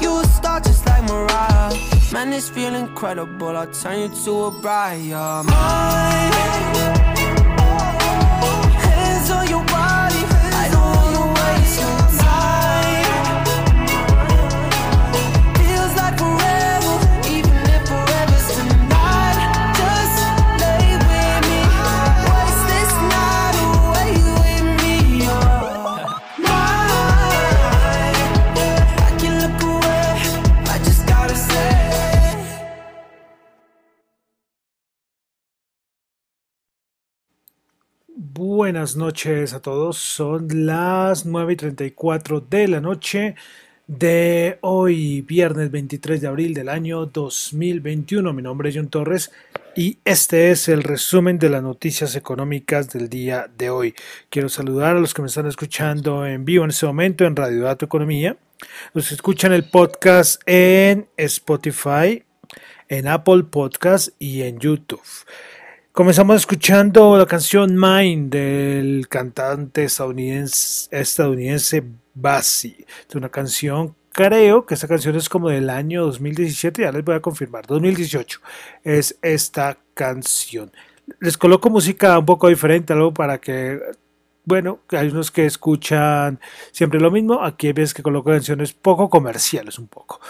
you a star just like Mariah. Man, this feel incredible. I'll turn you to a bride. You're Buenas noches a todos, son las 9 y 34 de la noche de hoy, viernes 23 de abril del año 2021. Mi nombre es John Torres y este es el resumen de las noticias económicas del día de hoy. Quiero saludar a los que me están escuchando en vivo en este momento en Radio Dato Economía, los escuchan el podcast en Spotify, en Apple Podcast y en YouTube. Comenzamos escuchando la canción Mine del cantante estadounidense, estadounidense Bassi. Es una canción, creo que esta canción es como del año 2017, ya les voy a confirmar, 2018 es esta canción. Les coloco música un poco diferente, algo para que bueno, hay unos que escuchan siempre lo mismo. Aquí veces que coloco canciones poco comerciales, un poco.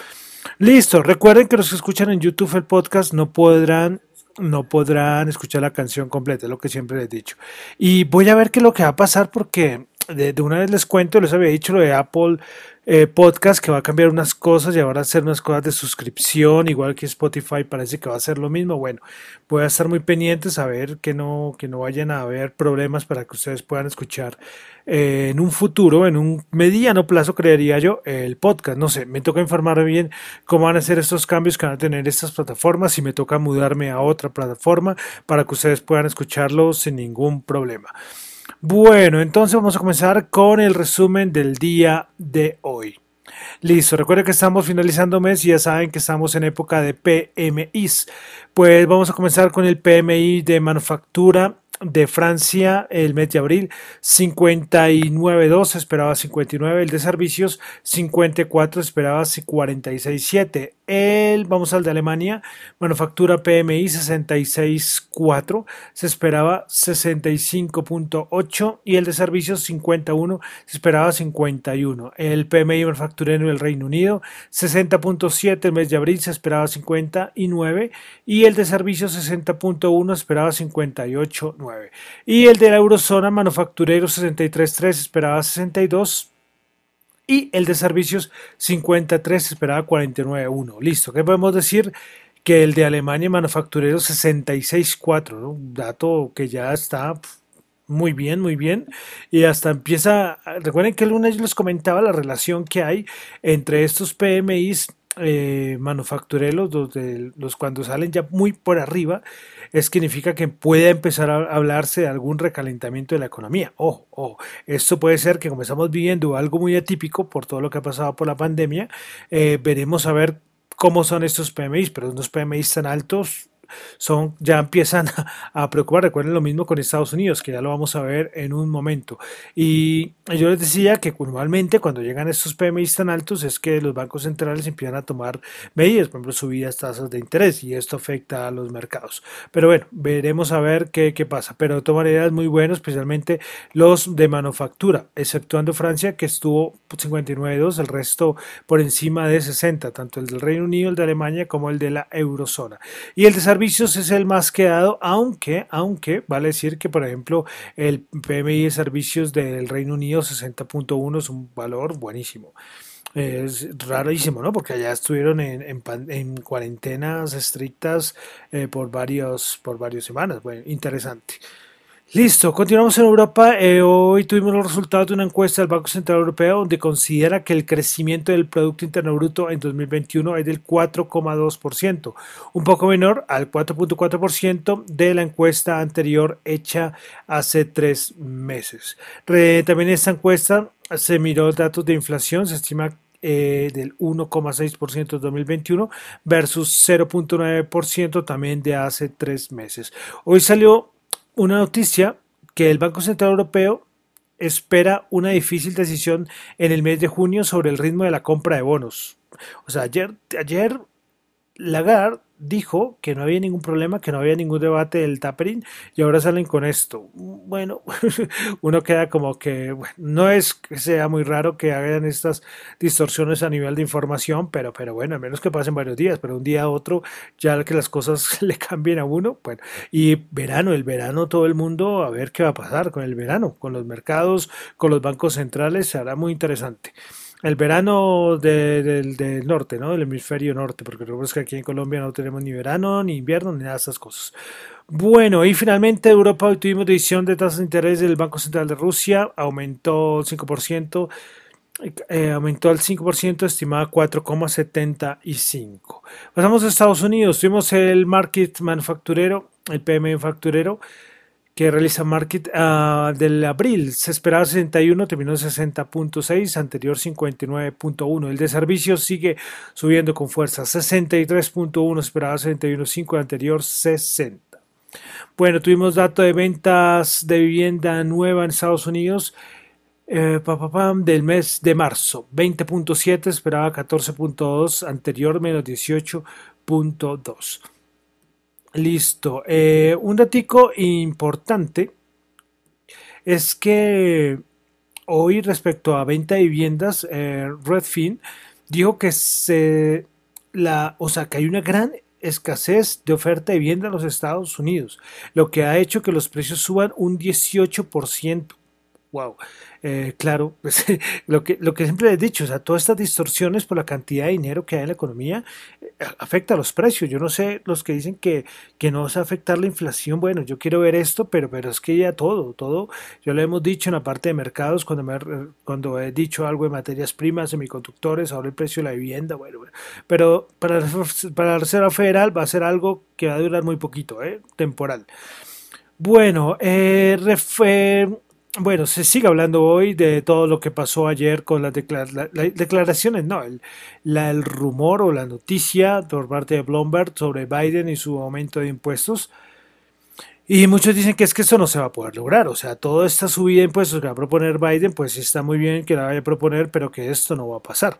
Listo. Recuerden que los que escuchan en YouTube el podcast no podrán no podrán escuchar la canción completa, es lo que siempre les he dicho. Y voy a ver qué es lo que va a pasar porque de, de una vez les cuento, les había dicho lo de Apple eh, Podcast que va a cambiar unas cosas y ahora hacer unas cosas de suscripción, igual que Spotify parece que va a hacer lo mismo. Bueno, voy a estar muy pendientes a ver que no, que no vayan a haber problemas para que ustedes puedan escuchar eh, en un futuro, en un mediano plazo, creería yo, el podcast. No sé, me toca informarme bien cómo van a ser estos cambios que van a tener estas plataformas y me toca mudarme a otra plataforma para que ustedes puedan escucharlo sin ningún problema. Bueno, entonces vamos a comenzar con el resumen del día de hoy. Listo, recuerden que estamos finalizando mes y ya saben que estamos en época de PMIs. Pues vamos a comenzar con el PMI de manufactura de Francia el mes de abril 59.2 esperaba 59 el de servicios 54 esperaba 46.7 el vamos al de Alemania manufactura PMI 66.4 se esperaba 65.8 y el de servicios 51 se esperaba 51 el PMI manufacturero del Reino Unido 60.7 el mes de abril se esperaba 59 y el de servicios 60.1 esperaba 58 y el de la eurozona manufacturero 63.3 esperaba 62 y el de servicios 53 esperaba 49.1. Listo, ¿qué podemos decir? Que el de Alemania manufacturero 66.4, ¿no? un dato que ya está muy bien, muy bien. Y hasta empieza, recuerden que el lunes yo les comentaba la relación que hay entre estos PMIs eh, manufactureros, los, cuando salen ya muy por arriba, significa que puede empezar a hablarse de algún recalentamiento de la economía. Ojo, ojo, esto puede ser que como estamos viviendo algo muy atípico por todo lo que ha pasado por la pandemia, eh, veremos a ver cómo son estos PMIs, pero unos PMIs tan altos son, ya empiezan a, preocupar. Recuerden lo mismo con Estados Unidos, que ya lo vamos a ver en un momento. Y yo les decía que normalmente cuando llegan estos PMI tan altos es que los bancos centrales empiezan a tomar medidas, por ejemplo, subidas tasas de interés, y esto afecta a los mercados. Pero bueno, veremos a ver qué, qué pasa. Pero de todas maneras, muy bueno, especialmente los de manufactura, exceptuando Francia, que estuvo 59.2, el resto por encima de 60, tanto el del Reino Unido, el de Alemania, como el de la eurozona. Y el de servicios es el más quedado, aunque, aunque vale decir que, por ejemplo, el PMI de servicios del Reino Unido 60.1 es un valor buenísimo. Es rarísimo, ¿no? Porque allá estuvieron en, en, cuarentenas estrictas eh, por, varios, por varias semanas. Bueno, interesante. Listo, continuamos en Europa. Eh, hoy tuvimos los resultados de una encuesta del Banco Central Europeo donde considera que el crecimiento del Producto Interno Bruto en 2021 es del 4,2%, un poco menor al 4,4% de la encuesta anterior hecha hace tres meses. también en esta encuesta se miró datos de inflación, se estima eh, del 1,6% en 2021 versus 0,9% también de hace tres meses. Hoy salió una noticia que el Banco Central Europeo espera una difícil decisión en el mes de junio sobre el ritmo de la compra de bonos. O sea, ayer, ayer Lagarde dijo que no había ningún problema, que no había ningún debate del tapering y ahora salen con esto. Bueno, uno queda como que no es que sea muy raro que hagan estas distorsiones a nivel de información, pero, pero bueno, al menos que pasen varios días, pero un día a otro ya que las cosas le cambien a uno, bueno, y verano, el verano todo el mundo a ver qué va a pasar con el verano, con los mercados, con los bancos centrales, será muy interesante el verano del norte, ¿no? Del hemisferio norte, porque recuerdo que aquí en Colombia no tenemos ni verano, ni invierno, ni nada de esas cosas. Bueno, y finalmente Europa hoy tuvimos decisión de tasas de interés del Banco Central de Rusia, aumentó el 5%, eh, aumentó al 5%, estimada 4,75. Pasamos a Estados Unidos, tuvimos el market manufacturero, el PMI manufacturero, que realiza Market uh, del abril. Se esperaba 61, terminó en 60.6, anterior 59.1. El de servicios sigue subiendo con fuerza, 63.1, esperaba 61.5, el anterior 60. Bueno, tuvimos dato de ventas de vivienda nueva en Estados Unidos. Eh, del mes de marzo, 20.7, esperaba 14.2, anterior menos 18.2. Listo. Eh, un datico importante es que hoy respecto a venta de viviendas, eh, Redfin dijo que se la, o sea, que hay una gran escasez de oferta de vivienda en los Estados Unidos, lo que ha hecho que los precios suban un 18%. Wow. Eh, claro, pues, lo, que, lo que siempre he dicho, o sea, todas estas distorsiones por la cantidad de dinero que hay en la economía eh, afecta a los precios. Yo no sé los que dicen que, que no va a afectar la inflación. Bueno, yo quiero ver esto, pero, pero es que ya todo, todo, yo lo hemos dicho en la parte de mercados cuando, me, cuando he dicho algo de materias primas, semiconductores, ahora el precio de la vivienda, bueno, bueno. pero para, para la Reserva Federal va a ser algo que va a durar muy poquito, ¿eh? temporal. Bueno, eh, bueno, se sigue hablando hoy de todo lo que pasó ayer con las declaraciones, no, el, el rumor o la noticia por parte de Bloomberg sobre Biden y su aumento de impuestos. Y muchos dicen que es que eso no se va a poder lograr. O sea, toda esta subida de impuestos que va a proponer Biden, pues está muy bien que la vaya a proponer, pero que esto no va a pasar.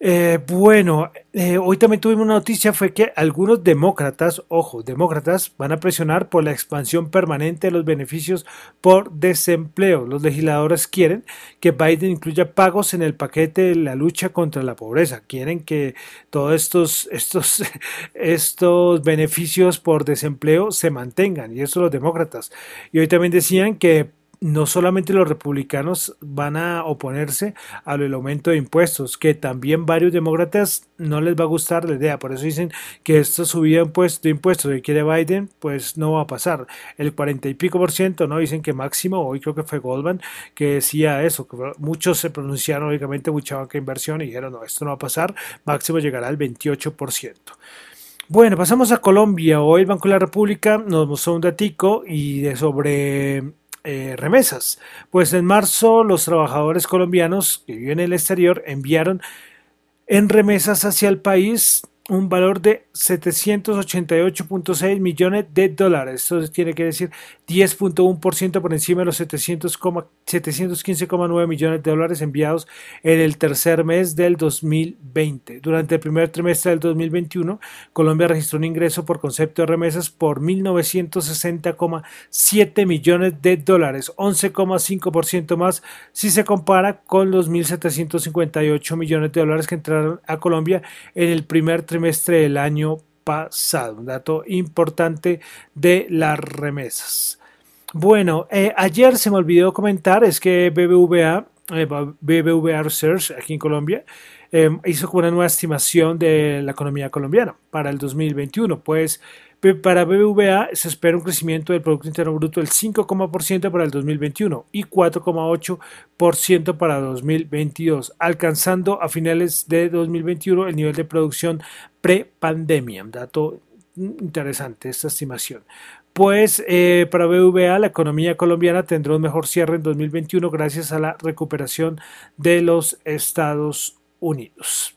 Eh, bueno, eh, hoy también tuvimos una noticia, fue que algunos demócratas, ojo, demócratas, van a presionar por la expansión permanente de los beneficios por desempleo. Los legisladores quieren que Biden incluya pagos en el paquete de la lucha contra la pobreza. Quieren que todos estos, estos, estos beneficios por desempleo se mantengan, y eso los demócratas. Y hoy también decían que no solamente los republicanos van a oponerse al aumento de impuestos, que también varios demócratas no les va a gustar la idea. Por eso dicen que esta subida de impuestos que quiere Biden, pues no va a pasar. El cuarenta y pico por ciento, ¿no? Dicen que máximo, hoy creo que fue Goldman, que decía eso, muchos se pronunciaron, lógicamente, mucha banca inversión y dijeron, no, esto no va a pasar, máximo llegará al 28 por ciento. Bueno, pasamos a Colombia. Hoy el Banco de la República nos mostró un datico y de sobre eh, remesas. Pues en marzo los trabajadores colombianos que viven en el exterior enviaron en remesas hacia el país un valor de 788.6 millones de dólares. Eso tiene que decir 10.1% por encima de los 715,9 millones de dólares enviados en el tercer mes del 2020. Durante el primer trimestre del 2021, Colombia registró un ingreso por concepto de remesas por 1.960,7 millones de dólares, 11,5% más si se compara con los 1.758 millones de dólares que entraron a Colombia en el primer trimestre del año pasado. Un dato importante de las remesas. Bueno, eh, ayer se me olvidó comentar, es que BBVA, eh, BBVA Research aquí en Colombia, eh, hizo una nueva estimación de la economía colombiana para el 2021. Pues para BBVA se espera un crecimiento del Producto Interno Bruto del 5,% para el 2021 y 4,8% para 2022, alcanzando a finales de 2021 el nivel de producción pre-pandemia. Dato interesante esta estimación. Pues eh, para BBVA la economía colombiana tendrá un mejor cierre en 2021 gracias a la recuperación de los Estados Unidos.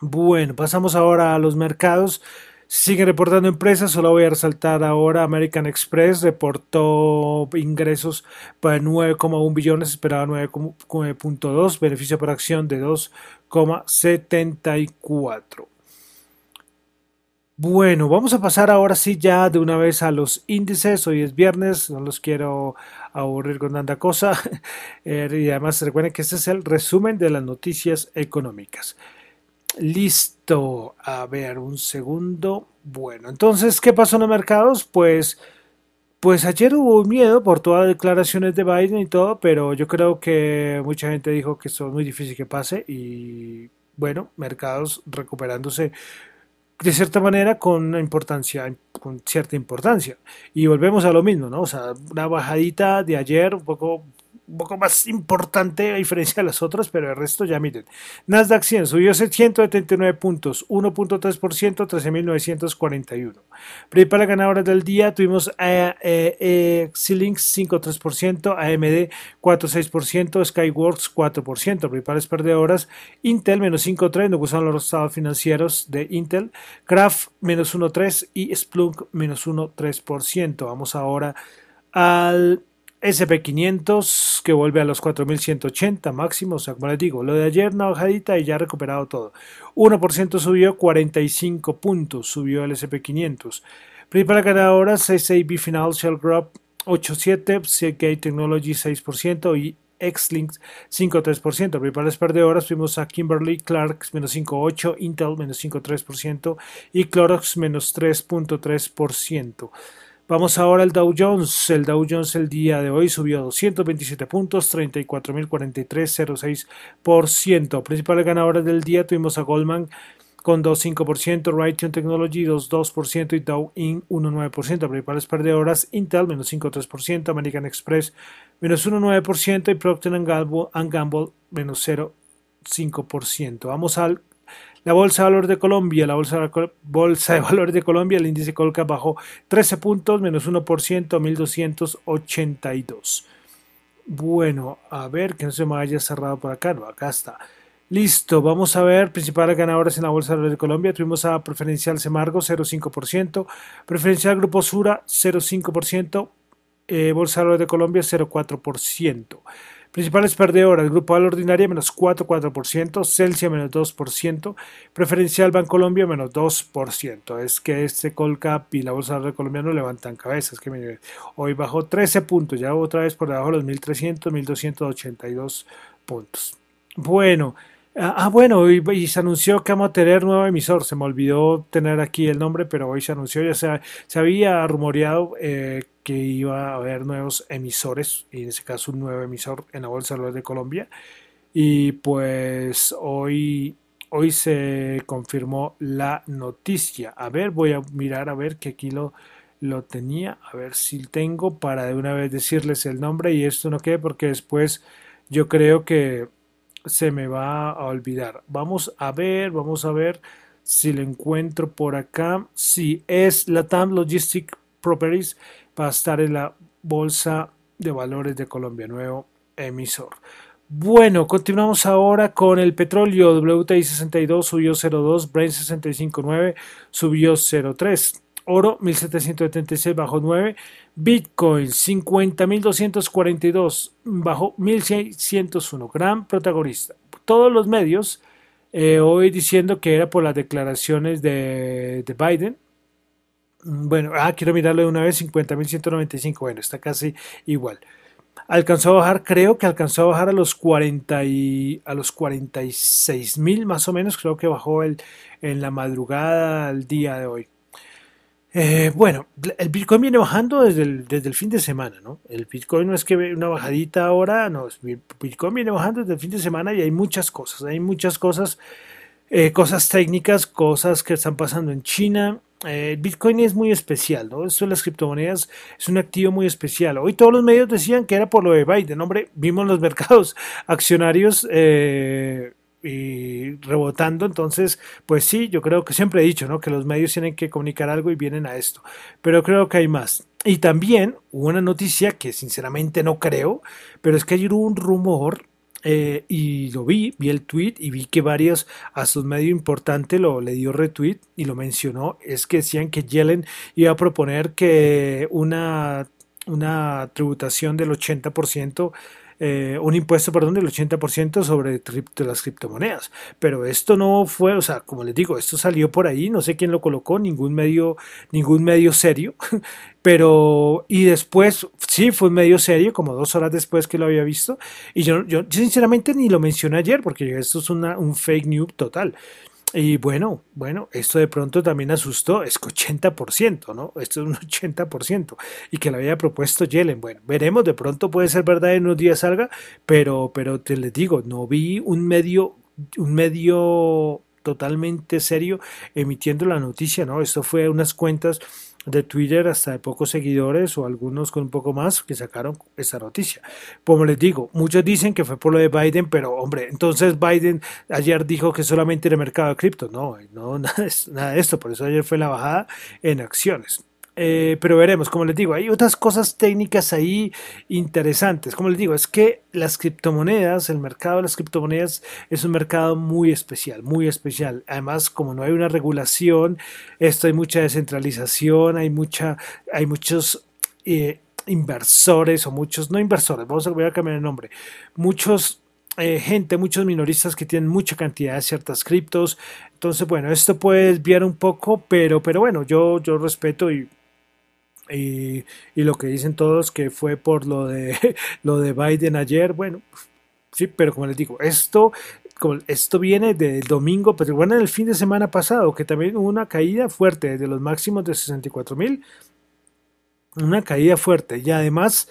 Bueno, pasamos ahora a los mercados. Siguen reportando empresas, solo voy a resaltar ahora American Express reportó ingresos para 9,1 billones, esperaba 9,2, beneficio por acción de 2,74. Bueno, vamos a pasar ahora sí ya de una vez a los índices. Hoy es viernes, no los quiero aburrir con tanta cosa. Eh, y además recuerden que este es el resumen de las noticias económicas. Listo. A ver, un segundo. Bueno, entonces, ¿qué pasó en los mercados? Pues, pues ayer hubo miedo por todas las declaraciones de Biden y todo, pero yo creo que mucha gente dijo que esto es muy difícil que pase y bueno, mercados recuperándose de cierta manera con importancia, con cierta importancia. Y volvemos a lo mismo, ¿no? O sea, una bajadita de ayer un poco un poco más importante a diferencia de las otras, pero el resto ya miren. Nasdaq 100 subió 179 puntos, 1.3%, 13.941. Principales ganadoras del día tuvimos a, eh, 5.3%, AMD 4.6%, Skyworks 4%. Principales perdedoras, Intel menos 5.3%, no gustaron los estados financieros de Intel, Kraft menos 1.3% y Splunk menos 1.3%. Vamos ahora al SP500 que vuelve a los 4180 máximo, o sea, como les digo, lo de ayer una bajadita y ya ha recuperado todo. 1% subió, 45 puntos subió el SP500. Principal ganadora, CCB Financial Group 8.7, CK Technology 6% y Xlinks 5.3%. Principales perdedoras fuimos a Kimberly Clark menos 5.8%, Intel menos 5.3% y Clorox menos 3.3%. Vamos ahora al Dow Jones. El Dow Jones el día de hoy subió 227 puntos, 34.043,06%. Principales ganadores del día tuvimos a Goldman con 2,5%, Raytheon Technology 2,2% y Dow In 1,9%. Principales perdedoras Intel menos 5,3%, American Express menos 1,9% y Procter Gamble menos 0,5%. Vamos al la Bolsa de Valores de Colombia, la Bolsa, bolsa de Valores de Colombia, el índice Colca bajó 13 puntos, menos 1%, 1282. Bueno, a ver que no se me haya cerrado por acá, no, acá está. Listo, vamos a ver principales ganadores en la Bolsa de de Colombia. Tuvimos a Preferencial Semargo 0,5%, Preferencial Grupo Sura 0,5%, eh, Bolsa de de Colombia 0,4%. Principales perdedoras, Grupo Al Ordinaria menos 4,4%, Celsia menos 2%, Preferencial Bancolombia menos 2%. Es que este Colcap y la Bolsa de Colombia no levantan cabezas. Hoy bajó 13 puntos, ya otra vez por debajo de los 1.300, 1.282 puntos. Bueno, Ah, ah, bueno, y, se anunció que vamos a tener nuevo emisor. Se me olvidó tener aquí el nombre, pero hoy se anunció, ya se, había rumoreado eh, que iba a haber nuevos emisores, y en ese caso un nuevo emisor en la Bolsa de Colombia. Y pues hoy, hoy se confirmó la noticia. A ver, voy a mirar a ver que aquí lo, lo tenía, a ver si tengo para de una vez decirles el nombre y esto no quede porque después yo creo que se me va a olvidar. Vamos a ver, vamos a ver si lo encuentro por acá. Si es la TAM Logistic Properties, va a estar en la Bolsa de Valores de Colombia, nuevo emisor. Bueno, continuamos ahora con el petróleo. WTI 62 subió 0.2, Brent 65.9 subió 0.3. Oro 1776 bajó 9, Bitcoin 50.242 bajó 1601, gran protagonista. Todos los medios eh, hoy diciendo que era por las declaraciones de, de Biden. Bueno, ah, quiero mirarlo de una vez, 50.195, bueno, está casi igual. Alcanzó a bajar, creo que alcanzó a bajar a los 40 y, a los 46 mil más o menos, creo que bajó el, en la madrugada al día de hoy. Eh, bueno, el Bitcoin viene bajando desde el, desde el fin de semana, ¿no? El Bitcoin no es que una bajadita ahora, no, el Bitcoin viene bajando desde el fin de semana y hay muchas cosas, hay muchas cosas, eh, cosas técnicas, cosas que están pasando en China. Eh, el Bitcoin es muy especial, ¿no? Esto de las criptomonedas es un activo muy especial. Hoy todos los medios decían que era por lo de Biden, hombre, vimos los mercados accionarios y rebotando. Entonces, pues sí, yo creo que siempre he dicho, ¿no? Que los medios tienen que comunicar algo y vienen a esto. Pero creo que hay más. Y también hubo una noticia que sinceramente no creo, pero es que ayer hubo un rumor eh, y lo vi, vi el tweet y vi que varios, a su medio importante lo le dio retweet y lo mencionó, es que decían que Yellen iba a proponer que una, una tributación del 80% eh, un impuesto, perdón, del 80% sobre las criptomonedas. Pero esto no fue, o sea, como les digo, esto salió por ahí, no sé quién lo colocó, ningún medio, ningún medio serio. Pero, y después, sí, fue un medio serio, como dos horas después que lo había visto. Y yo, yo sinceramente ni lo mencioné ayer, porque esto es una, un fake news total. Y bueno, bueno, esto de pronto también asustó, es que 80%, ¿no? Esto es un 80%. Y que lo había propuesto Yellen. Bueno, veremos, de pronto puede ser verdad en unos días salga, pero, pero te les digo, no vi un medio, un medio totalmente serio emitiendo la noticia, ¿no? Esto fue unas cuentas de Twitter hasta de pocos seguidores o algunos con un poco más que sacaron esa noticia. Como les digo, muchos dicen que fue por lo de Biden, pero hombre, entonces Biden ayer dijo que solamente era mercado de cripto. No, no, nada, de esto, por eso ayer fue la bajada en acciones. Eh, pero veremos, como les digo, hay otras cosas técnicas ahí interesantes. Como les digo, es que las criptomonedas, el mercado de las criptomonedas es un mercado muy especial, muy especial. Además, como no hay una regulación, esto hay mucha descentralización, hay mucha, hay muchos eh, inversores o muchos, no inversores, vamos a, voy a cambiar el nombre, muchos eh, gente, muchos minoristas que tienen mucha cantidad de ciertas criptos. Entonces, bueno, esto puede desviar un poco, pero, pero bueno, yo, yo respeto y y, lo que dicen todos que fue por lo de lo de Biden ayer, bueno, sí, pero como les digo, esto esto viene del domingo, pero bueno, el fin de semana pasado, que también hubo una caída fuerte de los máximos de 64 mil, una caída fuerte. Y además,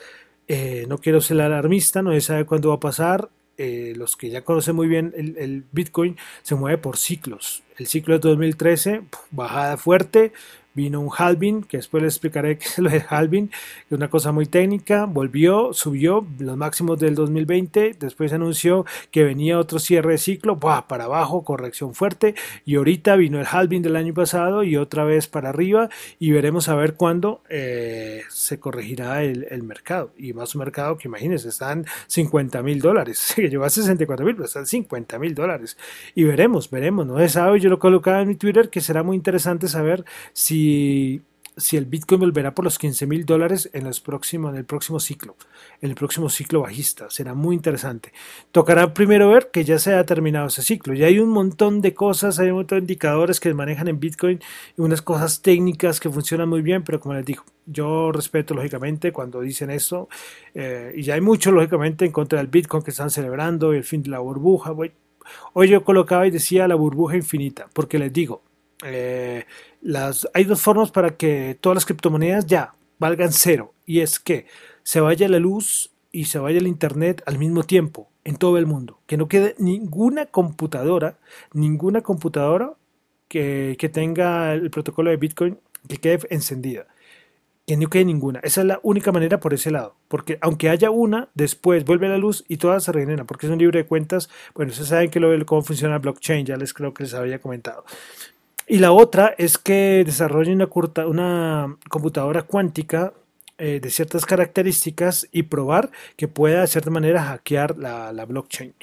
eh, no quiero ser alarmista, no se sabe cuándo va a pasar. Eh, los que ya conocen muy bien el, el, Bitcoin se mueve por ciclos. El ciclo de 2013, bajada fuerte, vino un halving, que después les explicaré qué es lo de halving, que es una cosa muy técnica, volvió, subió los máximos del 2020, después anunció que venía otro cierre de ciclo, para abajo, corrección fuerte, y ahorita vino el halving del año pasado y otra vez para arriba, y veremos a ver cuándo eh, se corregirá el, mercado, y más un mercado que imagínense, están 50 mil dólares, que llegó a 64 mil, pero están 50 mil dólares, y veremos, veremos, no se sabe, yo lo colocaba en mi Twitter, que será muy interesante saber si si, el Bitcoin volverá por los 15 mil dólares en, los próximos, en el próximo ciclo, en el próximo ciclo bajista. Será muy interesante. Tocará primero ver que ya se ha terminado ese ciclo. Ya hay un montón de cosas, hay un montón de indicadores que manejan en Bitcoin y unas cosas técnicas que funcionan muy bien, pero como les digo, yo respeto lógicamente cuando dicen eso eh, y ya hay mucho lógicamente en contra del Bitcoin que están celebrando el fin de la burbuja. Hoy yo colocaba y decía la burbuja infinita, porque les digo, eh, las, hay dos formas para que todas las criptomonedas ya valgan cero. Y es que se vaya la luz y se vaya el Internet al mismo tiempo en todo el mundo. Que no quede ninguna computadora, ninguna computadora que, que tenga el protocolo de Bitcoin que quede encendida. Que no quede ninguna. Esa es la única manera por ese lado. Porque aunque haya una, después vuelve la luz y todas se regeneran. Porque es un libro de cuentas. Bueno, ustedes saben que lo, cómo funciona blockchain. Ya les creo que les había comentado. Y la otra es que desarrolle una, computadora cuántica eh, de ciertas características y probar que pueda de cierta manera hackear la, la blockchain.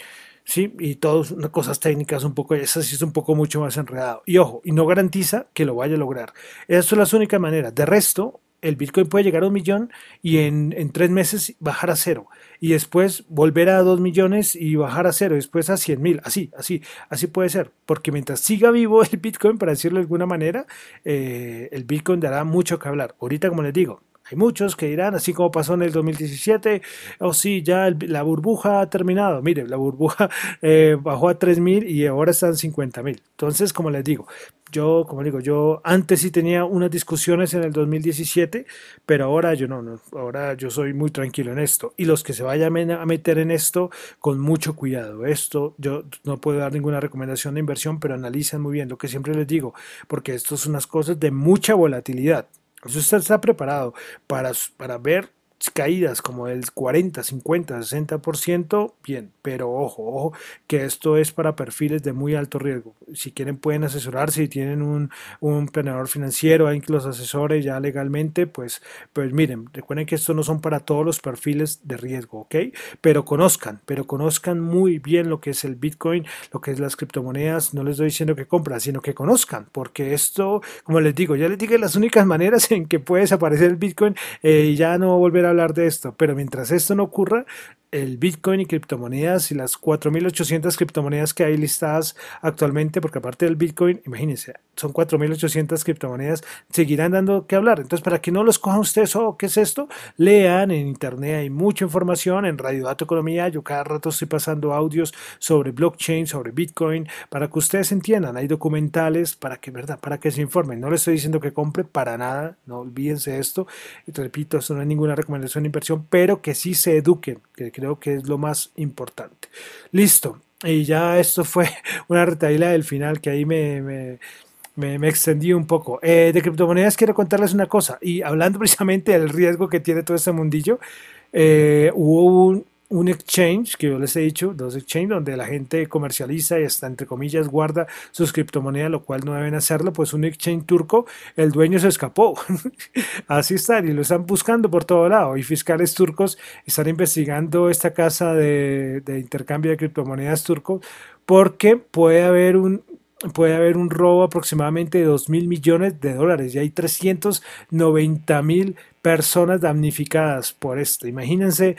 ¿sí? Y todas cosas técnicas un poco, eso sí es un poco mucho más enredado. Y ojo, y no garantiza que lo vaya a lograr. Esas son las únicas maneras. De resto, el Bitcoin puede llegar a un millón y en, tres meses bajar a cero. Y después volver a dos millones y bajar a cero. Después a cien mil. Así, así, así puede ser. Porque mientras siga vivo el Bitcoin, para decirlo de alguna manera, eh, el Bitcoin dará mucho que hablar. Ahorita, como les digo, hay muchos que dirán, así como pasó en el 2017, oh sí, ya la burbuja ha terminado. Mire, la burbuja eh, bajó a 3.000 y ahora están 50.000. Entonces, como les digo, yo, como digo, yo antes sí tenía unas discusiones en el 2017, pero ahora yo no, ahora yo soy muy tranquilo en esto. Y los que se vayan a meter en esto, con mucho cuidado. Esto, yo no puedo dar ninguna recomendación de inversión, pero analicen muy bien lo que siempre les digo, porque esto son unas cosas de mucha volatilidad. Usted está preparado para, para ver caídas como el 40, 50, 60%, bien, pero ojo, ojo, que esto es para perfiles de muy alto riesgo. Si quieren pueden asesorarse, si tienen un, un planeador financiero, alguien que los asesore ya legalmente, pues, pues miren, recuerden que esto no son para todos los perfiles de riesgo, ¿ok? Pero conozcan, pero conozcan muy bien lo que es el Bitcoin, lo que es las criptomonedas, no les estoy diciendo que compren, sino que conozcan, porque esto, como les digo, ya les dije las únicas maneras en que puede desaparecer el Bitcoin eh, y ya no volver a hablar de esto, pero mientras esto no ocurra, el Bitcoin y criptomonedas y las 4.800 criptomonedas que hay listadas actualmente, porque aparte del Bitcoin, imagínense, son 4.800 criptomonedas, seguirán dando que hablar. Entonces, para que no los cojan ustedes, oh, ¿qué es esto? Lean en internet, hay mucha información, en Radio Dato Economía, yo cada rato estoy pasando audios sobre blockchain, sobre Bitcoin, para que ustedes entiendan, hay documentales para que, ¿verdad? Para que se informen. No les estoy diciendo que compre para nada, no olvídense esto. Y te repito, esto no es ninguna recomendación de inversión, pero que sí se eduquen, que creo que es lo más importante. Listo. Y ya esto fue una retaíla del final que ahí me, me, me, extendí un poco. Eh, de criptomonedas quiero contarles una cosa. Y hablando precisamente del riesgo que tiene todo este mundillo, eh, hubo un, un exchange, que yo les he dicho, dos exchanges, donde la gente comercializa y hasta entre comillas guarda sus criptomonedas, lo cual no deben hacerlo, pues un exchange turco, el dueño se escapó. Así están, y lo están buscando por todo lado. Y fiscales turcos están investigando esta casa de, de intercambio de criptomonedas turco porque puede haber un, puede haber un robo aproximadamente de 2 mil millones de dólares y hay 390 mil personas damnificadas por esto. Imagínense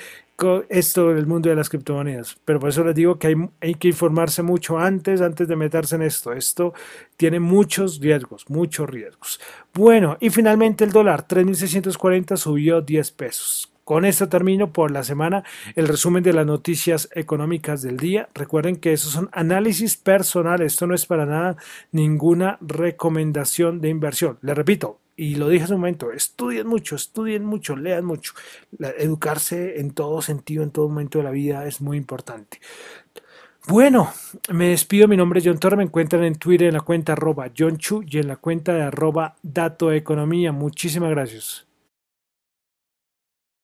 esto del mundo de las criptomonedas. Pero por eso les digo que hay, hay, que informarse mucho antes, antes de meterse en esto. Esto tiene muchos riesgos, muchos riesgos. Bueno, y finalmente el dólar, 3.640 subió 10 pesos. Con esto termino por la semana el resumen de las noticias económicas del día. Recuerden que esos son análisis personales. Esto no es para nada ninguna recomendación de inversión. Les repito, y lo dije hace un momento, estudien mucho, estudien mucho, lean mucho. educarse en todo sentido, en todo momento de la vida es muy importante. Bueno, me despido. Mi nombre es John Torre. Me encuentran en Twitter en la cuenta arroba John Chu y en la cuenta de arroba Dato Economía. Muchísimas gracias.